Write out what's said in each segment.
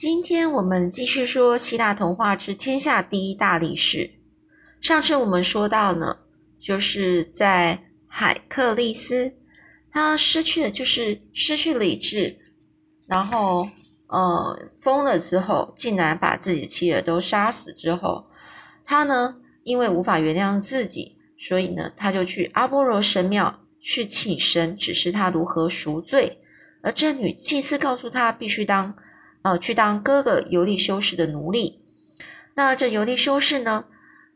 今天我们继续说希腊童话之天下第一大力士。上次我们说到呢，就是在海克利斯，他失去了就是失去理智，然后呃疯了之后，竟然把自己的妻儿都杀死之后，他呢因为无法原谅自己，所以呢他就去阿波罗神庙去请神指示他如何赎罪。而这女祭司告诉他，必须当，呃，去当哥哥尤利修士的奴隶。那这尤利修士呢，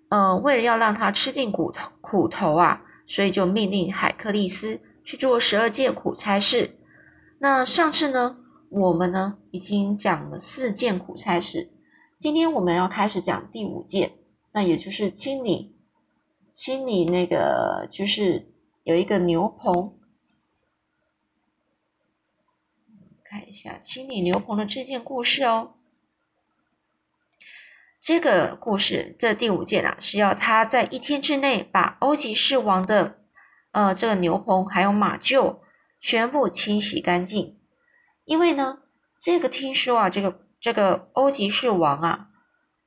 呃，为了要让他吃尽苦头苦头啊，所以就命令海克利斯去做十二件苦差事。那上次呢，我们呢已经讲了四件苦差事，今天我们要开始讲第五件，那也就是清理清理那个，就是有一个牛棚。看一下清理牛棚的这件故事哦。这个故事这第五件啊，是要他在一天之内把欧吉士王的呃这个牛棚还有马厩全部清洗干净。因为呢，这个听说啊，这个这个欧吉士王啊，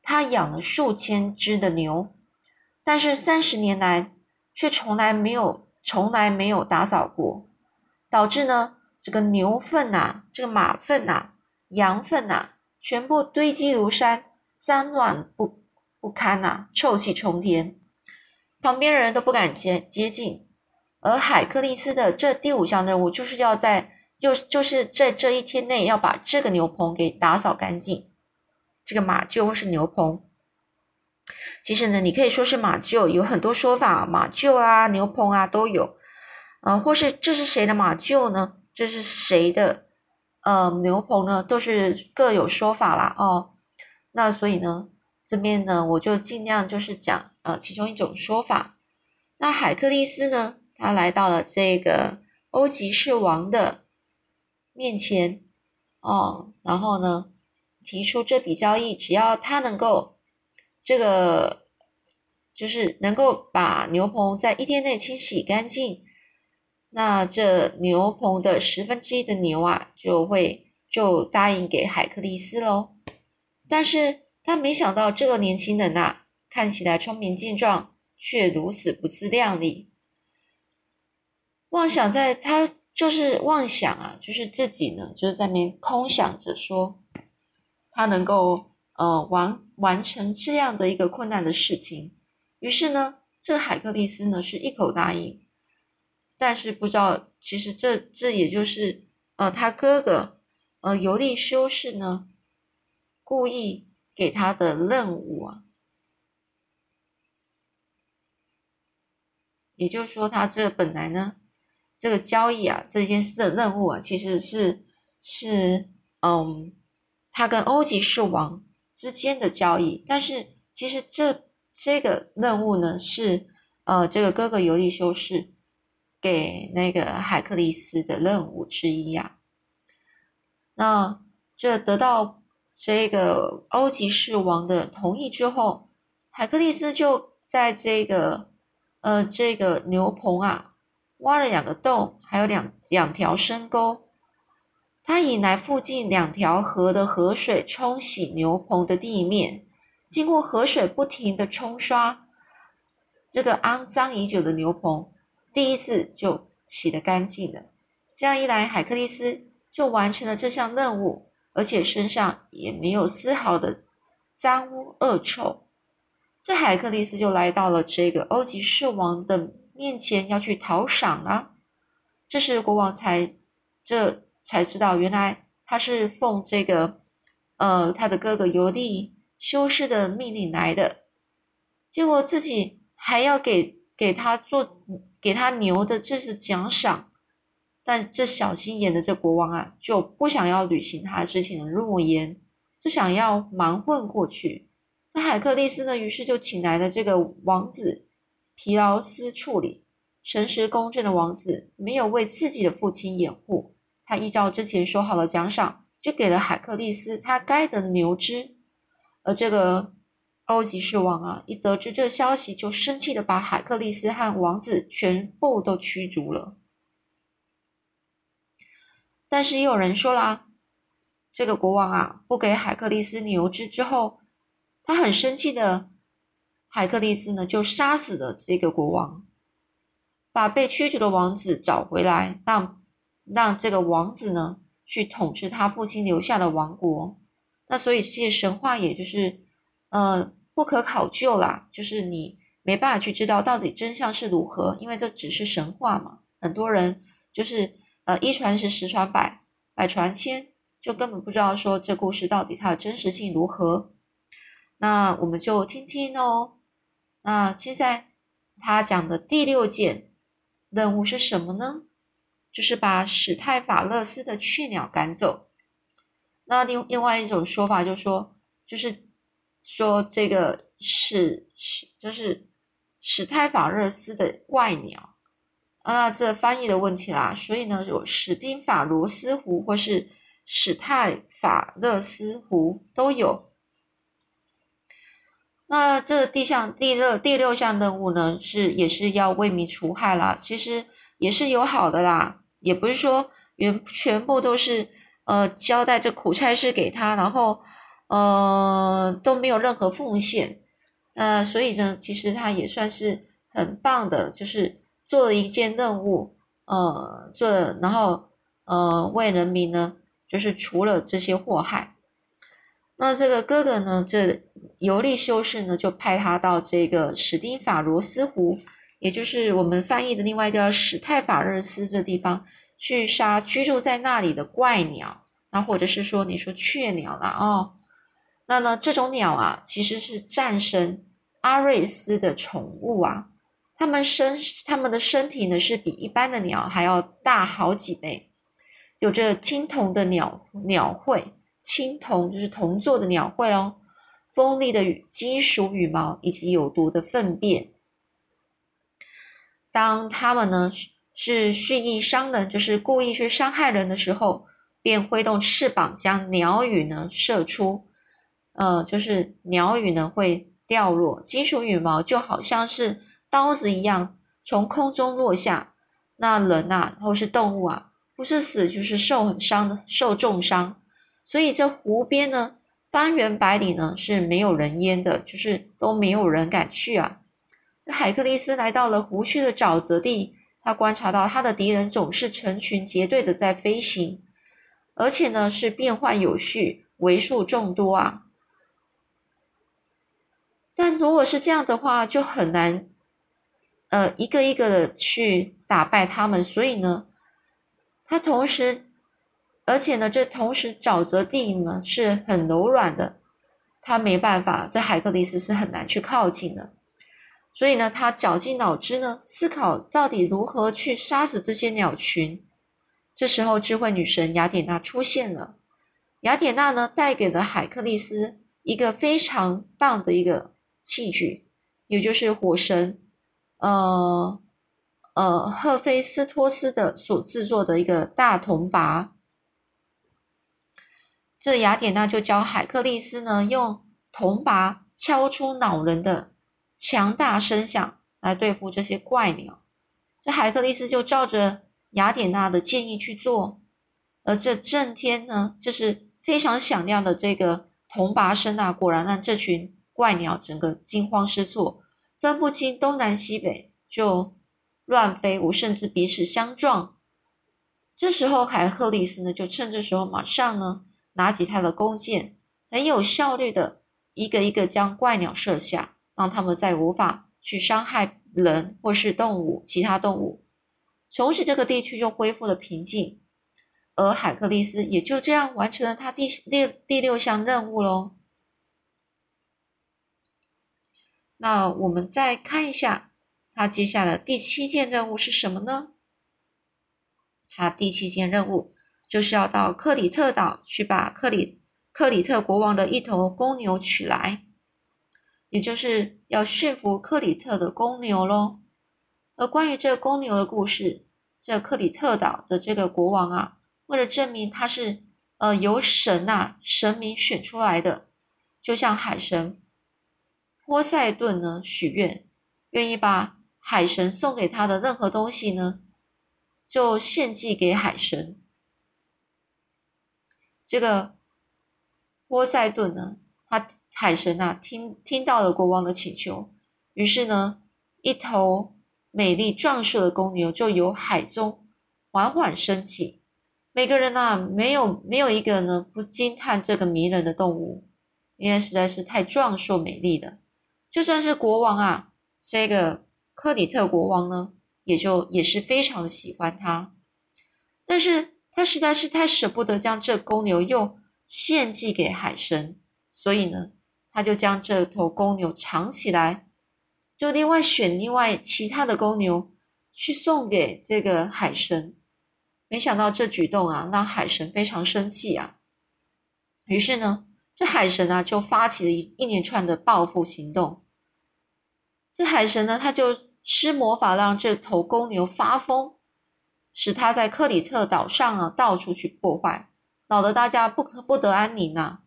他养了数千只的牛，但是三十年来却从来没有从来没有打扫过，导致呢。这个牛粪呐，这个马粪呐，羊粪呐，全部堆积如山，脏乱不不堪呐，臭气冲天，旁边人都不敢接接近。而海克利斯的这第五项任务，就是要在又就是在这一天内要把这个牛棚给打扫干净。这个马厩或是牛棚，其实呢，你可以说是马厩，有很多说法，马厩啊、牛棚啊都有，呃，或是这是谁的马厩呢？这是谁的？呃，牛棚呢，都是各有说法啦。哦。那所以呢，这边呢，我就尽量就是讲呃其中一种说法。那海克利斯呢，他来到了这个欧吉士王的面前哦，然后呢，提出这笔交易，只要他能够这个就是能够把牛棚在一天内清洗干净。那这牛棚的十分之一的牛啊，就会就答应给海克利斯喽。但是他没想到，这个年轻人呐，看起来聪明健壮，却如此不自量力。妄想在他就是妄想啊，就是自己呢，就是在边空想着说，他能够呃完完成这样的一个困难的事情。于是呢，这个海克利斯呢，是一口答应。但是不知道，其实这这也就是呃，他哥哥呃尤利修士呢故意给他的任务啊，也就是说，他这本来呢这个交易啊这件事的任务啊，其实是是嗯，他跟欧吉士王之间的交易，但是其实这这个任务呢是呃这个哥哥尤利修士。给那个海克利斯的任务之一呀，那这得到这个欧吉士王的同意之后，海克利斯就在这个呃这个牛棚啊挖了两个洞，还有两两条深沟，他引来附近两条河的河水冲洗牛棚的地面，经过河水不停的冲刷这个肮脏已久的牛棚。第一次就洗得干净了，这样一来，海克利斯就完成了这项任务，而且身上也没有丝毫的脏污恶臭。这海克利斯就来到了这个欧吉士王的面前，要去讨赏了。这时国王才这才知道，原来他是奉这个呃他的哥哥尤利修士的命令来的，结果自己还要给给他做。给他牛的这是奖赏，但这小心眼的这国王啊，就不想要履行他之前的诺言，就想要蛮混过去。那海克利斯呢，于是就请来了这个王子皮劳斯处理。诚实公正的王子没有为自己的父亲掩护，他依照之前说好的奖赏，就给了海克利斯他该得的牛只，而这个。欧吉士王啊，一得知这消息，就生气的把海克利斯和王子全部都驱逐了。但是也有人说啦，这个国王啊不给海克利斯牛脂之后，他很生气的海克利斯呢就杀死了这个国王，把被驱逐的王子找回来，让让这个王子呢去统治他父亲留下的王国。那所以这些神话也就是呃不可考究啦，就是你没办法去知道到底真相是如何，因为这只是神话嘛。很多人就是呃一传十，十传百，百传千，就根本不知道说这故事到底它的真实性如何。那我们就听听哦。那现在他讲的第六件任务是什么呢？就是把史泰法勒斯的雀鸟赶走。那另另外一种说法就是说，就是说这个史史就是史泰法勒斯的怪鸟。啊，这翻译的问题啦，所以呢，有史丁法罗斯湖或是史泰法勒斯湖都有。那这第项第六第六项任务呢，是也是要为民除害啦，其实也是有好的啦，也不是说原全部都是呃交代这苦差事给他，然后呃都没有任何奉献，那所以呢，其实他也算是很棒的，就是。做了一件任务，呃，做然后呃为人民呢，就是除了这些祸害。那这个哥哥呢，这尤利修士呢，就派他到这个史丁法罗斯湖，也就是我们翻译的另外一个史泰法热斯这地方，去杀居住在那里的怪鸟，那或者是说你说雀鸟了哦。那呢，这种鸟啊，其实是战神阿瑞斯的宠物啊。它们身，它们的身体呢是比一般的鸟还要大好几倍，有着青铜的鸟鸟喙，青铜就是铜做的鸟喙哦，锋利的金属羽毛以及有毒的粪便。当它们呢是蓄意伤人，就是故意去伤害人的时候，便挥动翅膀将鸟羽呢射出，呃，就是鸟羽呢会掉落，金属羽毛就好像是。刀子一样从空中落下，那人呐，或是动物啊，不是死就是受很伤的，受重伤。所以这湖边呢，方圆百里呢是没有人烟的，就是都没有人敢去啊。这海克力斯来到了湖区的沼泽地，他观察到他的敌人总是成群结队的在飞行，而且呢是变换有序，为数众多啊。但如果是这样的话，就很难。呃，一个一个的去打败他们，所以呢，他同时，而且呢，这同时沼泽地呢是很柔软的，他没办法，这海克力斯是很难去靠近的，所以呢，他绞尽脑汁呢，思考到底如何去杀死这些鸟群。这时候，智慧女神雅典娜出现了，雅典娜呢，带给了海克力斯一个非常棒的一个器具，也就是火神。呃呃，赫菲斯托斯的所制作的一个大铜拔，这雅典娜就教海克力斯呢，用铜拔敲出恼人的强大声响来对付这些怪鸟。这海克力斯就照着雅典娜的建议去做，而这震天呢，就是非常响亮的这个铜拔声啊，果然让这群怪鸟整个惊慌失措。分不清东南西北，就乱飞舞，甚至彼此相撞。这时候，海克力斯呢，就趁这时候马上呢，拿起他的弓箭，很有效率的一个一个将怪鸟射下，让他们再无法去伤害人或是动物，其他动物。从此，这个地区就恢复了平静，而海克力斯也就这样完成了他第第第六项任务喽。那我们再看一下，他接下来第七件任务是什么呢？他第七件任务就是要到克里特岛去把克里克里特国王的一头公牛取来，也就是要驯服克里特的公牛喽。而关于这公牛的故事，这克里特岛的这个国王啊，为了证明他是呃由神呐神明选出来的，就像海神。波塞顿呢许愿，愿意把海神送给他的任何东西呢，就献祭给海神。这个波塞顿呢，他海神啊，听听到了国王的请求，于是呢，一头美丽壮硕的公牛就由海中缓缓升起。每个人呐，没有没有一个呢不惊叹这个迷人的动物，因为实在是太壮硕美丽了。就算是国王啊，这个克里特国王呢，也就也是非常的喜欢他。但是他实在是太舍不得将这公牛又献祭给海神，所以呢，他就将这头公牛藏起来，就另外选另外其他的公牛去送给这个海神。没想到这举动啊，让海神非常生气啊。于是呢，这海神啊就发起了一一连串的报复行动。这海神呢，他就施魔法让这头公牛发疯。使他在克里特岛上啊到处去破坏，闹得大家不可不得安宁呐。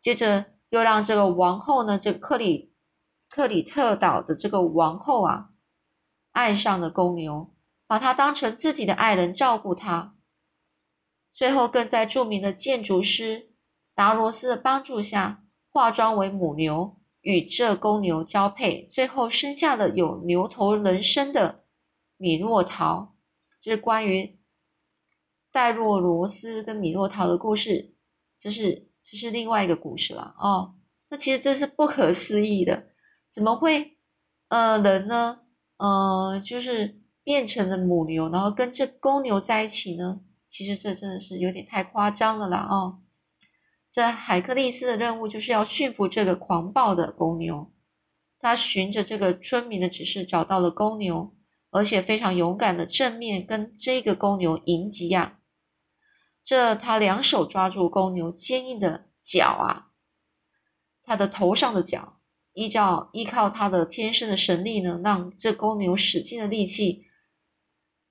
接着又让这个王后呢，这克里克里特岛的这个王后啊，爱上了公牛，把他当成自己的爱人照顾他。最后更在著名的建筑师达罗斯的帮助下，化妆为母牛，与这公牛交配，最后生下了有牛头人身的米诺陶。这是关于戴若罗斯跟米诺陶的故事，这是这是另外一个故事了哦。那其实这是不可思议的，怎么会呃人呢？呃，就是变成了母牛，然后跟这公牛在一起呢？其实这真的是有点太夸张了啦哦。这海克力斯的任务就是要驯服这个狂暴的公牛，他循着这个村民的指示找到了公牛。而且非常勇敢的正面跟这个公牛迎击呀！这他两手抓住公牛坚硬的角啊，他的头上的角，依照依靠他的天生的神力呢，让这公牛使尽了力气。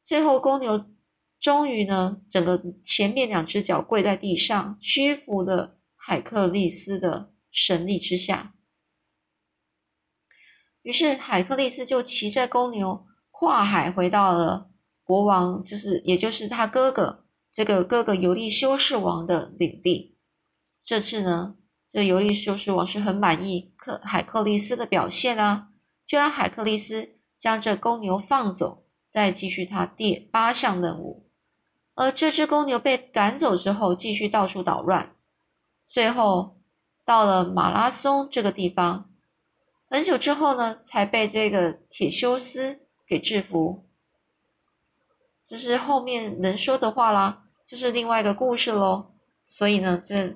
最后公牛终于呢，整个前面两只脚跪在地上，屈服了海克利斯的神力之下。于是海克利斯就骑着公牛。跨海回到了国王，就是也就是他哥哥这个哥哥尤利修士王的领地。这次呢，这尤利修士王是很满意克海克利斯的表现啊，就让海克利斯将这公牛放走，再继续他第八项任务。而这只公牛被赶走之后，继续到处捣乱，最后到了马拉松这个地方，很久之后呢，才被这个铁修斯。给制服，这是后面能说的话啦，这是另外一个故事喽。所以呢，这、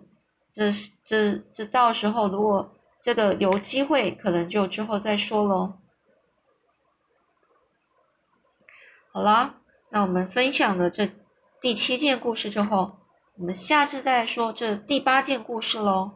这、这、这到时候如果这个有机会，可能就之后再说喽。好啦，那我们分享的这第七件故事之后，我们下次再说这第八件故事喽。